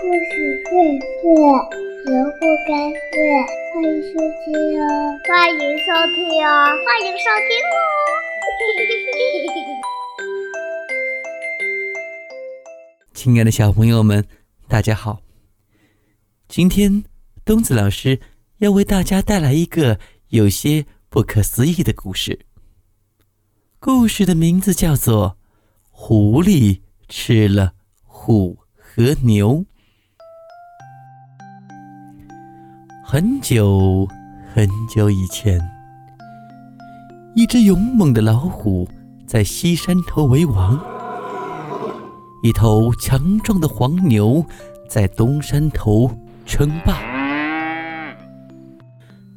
故事荟萃，萝卜开会，欢迎收听哦！欢迎收听哦！欢迎收听哦！亲爱的小朋友们，大家好！今天东子老师要为大家带来一个有些不可思议的故事。故事的名字叫做《狐狸吃了虎和牛》。很久很久以前，一只勇猛的老虎在西山头为王，一头强壮的黄牛在东山头称霸。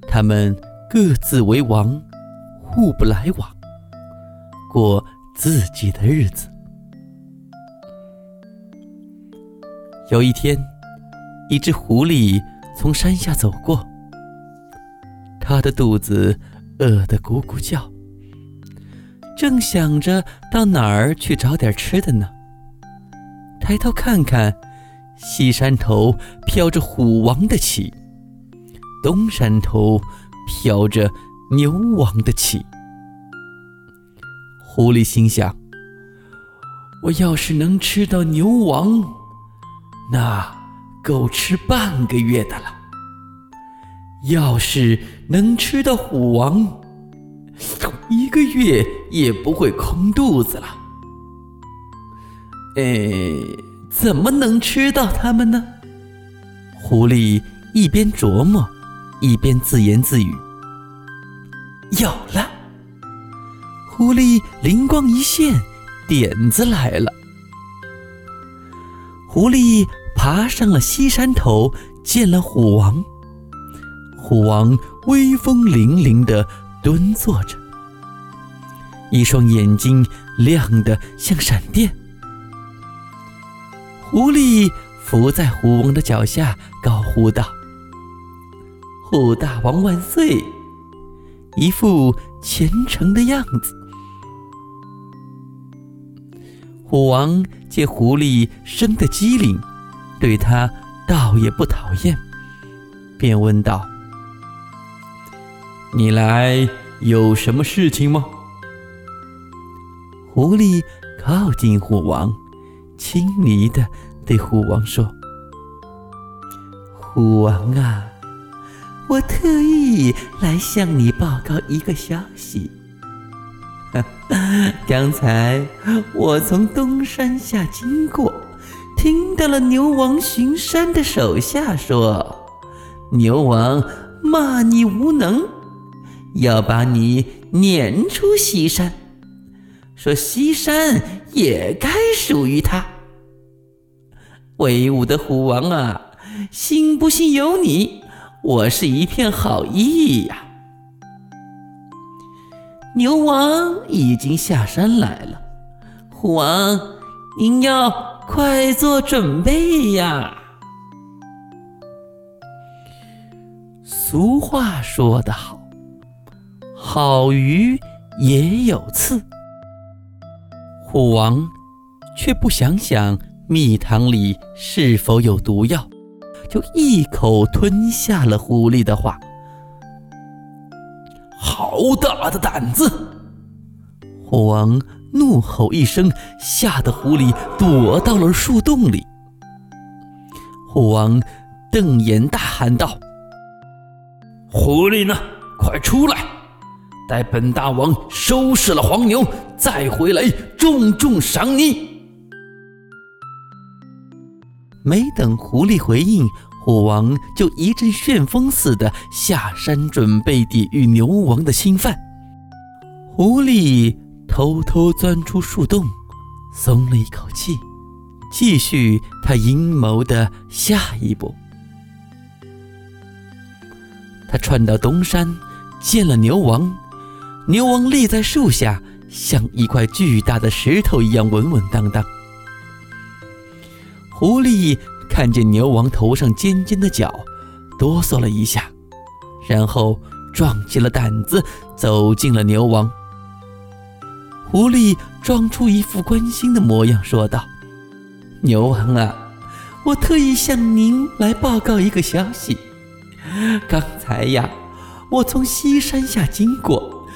他们各自为王，互不来往，过自己的日子。有一天，一只狐狸。从山下走过，他的肚子饿得咕咕叫，正想着到哪儿去找点吃的呢。抬头看看，西山头飘着虎王的旗，东山头飘着牛王的旗。狐狸心想：我要是能吃到牛王，那……够吃半个月的了。要是能吃到虎王，一个月也不会空肚子了。哎，怎么能吃到他们呢？狐狸一边琢磨，一边自言自语：“有了！”狐狸灵光一现，点子来了。狐狸。爬上了西山头，见了虎王。虎王威风凛凛地蹲坐着，一双眼睛亮得像闪电。狐狸伏在虎王的脚下，高呼道：“虎大王万岁！”一副虔诚的样子。虎王见狐狸生得机灵。对他倒也不讨厌，便问道：“你来有什么事情吗？”狐狸靠近虎王，亲昵地对虎王说：“虎王啊，我特意来向你报告一个消息。刚才我从东山下经过。”听到了牛王巡山的手下说，牛王骂你无能，要把你撵出西山，说西山也该属于他。威武的虎王啊，信不信由你，我是一片好意呀。牛王已经下山来了，虎王，您要。快做准备呀！俗话说得好，好鱼也有刺。虎王却不想想蜜糖里是否有毒药，就一口吞下了狐狸的话。好大的胆子！虎王。怒吼一声，吓得狐狸躲到了树洞里。虎王瞪眼大喊道：“狐狸呢？快出来！待本大王收拾了黄牛，再回来重重赏你！”没等狐狸回应，虎王就一阵旋风似的下山，准备抵御牛王的侵犯。狐狸。偷偷钻出树洞，松了一口气，继续他阴谋的下一步。他窜到东山，见了牛王。牛王立在树下，像一块巨大的石头一样稳稳当当。狐狸看见牛王头上尖尖的角，哆嗦了一下，然后壮起了胆子，走进了牛王。狐狸装出一副关心的模样，说道：“牛王啊，我特意向您来报告一个消息。刚才呀，我从西山下经过，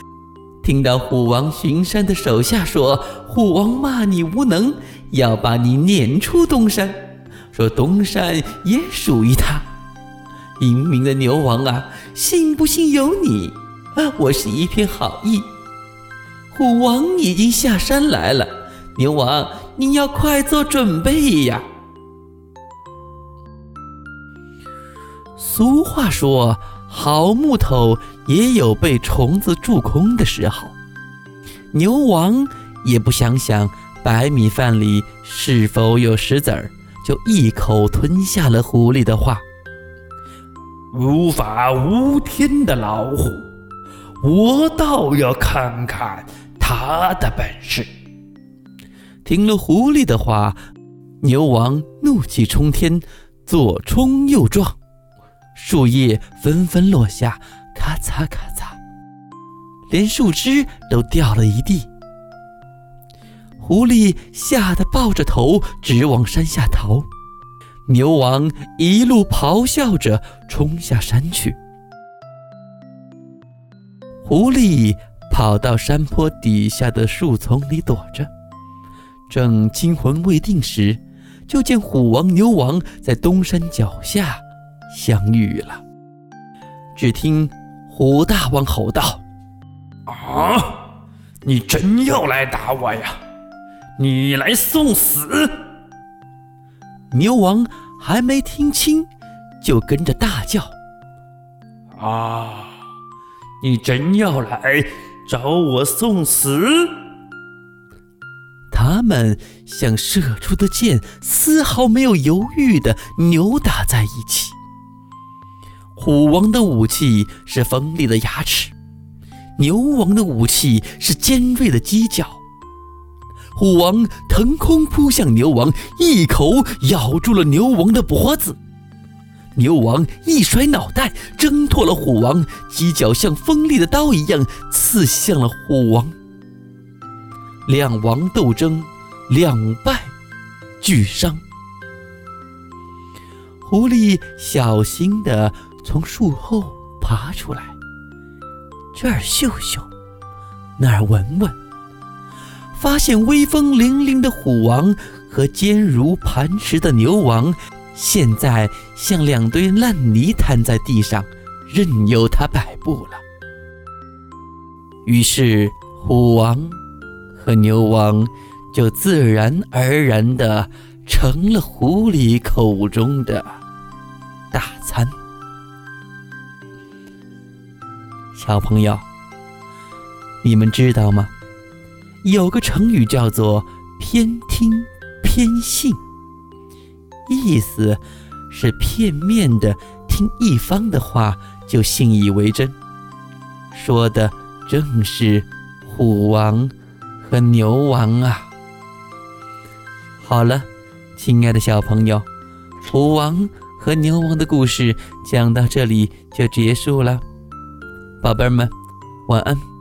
听到虎王巡山的手下说，虎王骂你无能，要把你撵出东山，说东山也属于他。英明的牛王啊，信不信由你。我是一片好意。虎王已经下山来了，牛王，你要快做准备呀。俗话说，好木头也有被虫子蛀空的时候。牛王也不想想白米饭里是否有石子儿，就一口吞下了狐狸的话。无法无天的老虎，我倒要看看他的本事。听了狐狸的话，牛王怒气冲天，左冲右撞，树叶纷纷落下，咔嚓咔嚓，连树枝都掉了一地。狐狸吓得抱着头直往山下逃。牛王一路咆哮着冲下山去，狐狸跑到山坡底下的树丛里躲着，正惊魂未定时，就见虎王、牛王在东山脚下相遇了。只听虎大王吼道：“啊，你真要来打我呀？你来送死！”牛王还没听清，就跟着大叫：“啊！你真要来找我送死？”他们像射出的箭，丝毫没有犹豫的扭打在一起。虎王的武器是锋利的牙齿，牛王的武器是尖锐的犄角。虎王腾空扑向牛王，一口咬住了牛王的脖子。牛王一甩脑袋，挣脱了虎王，犄角像锋利的刀一样刺向了虎王。两王斗争，两败俱伤。狐狸小心地从树后爬出来，这儿嗅嗅，那儿闻闻。发现威风凛凛的虎王和坚如磐石的牛王，现在像两堆烂泥摊在地上，任由他摆布了。于是，虎王和牛王就自然而然地成了狐狸口中的大餐。小朋友，你们知道吗？有个成语叫做“偏听偏信”，意思是片面的听一方的话就信以为真，说的正是虎王和牛王啊。好了，亲爱的小朋友，虎王和牛王的故事讲到这里就结束了，宝贝儿们，晚安。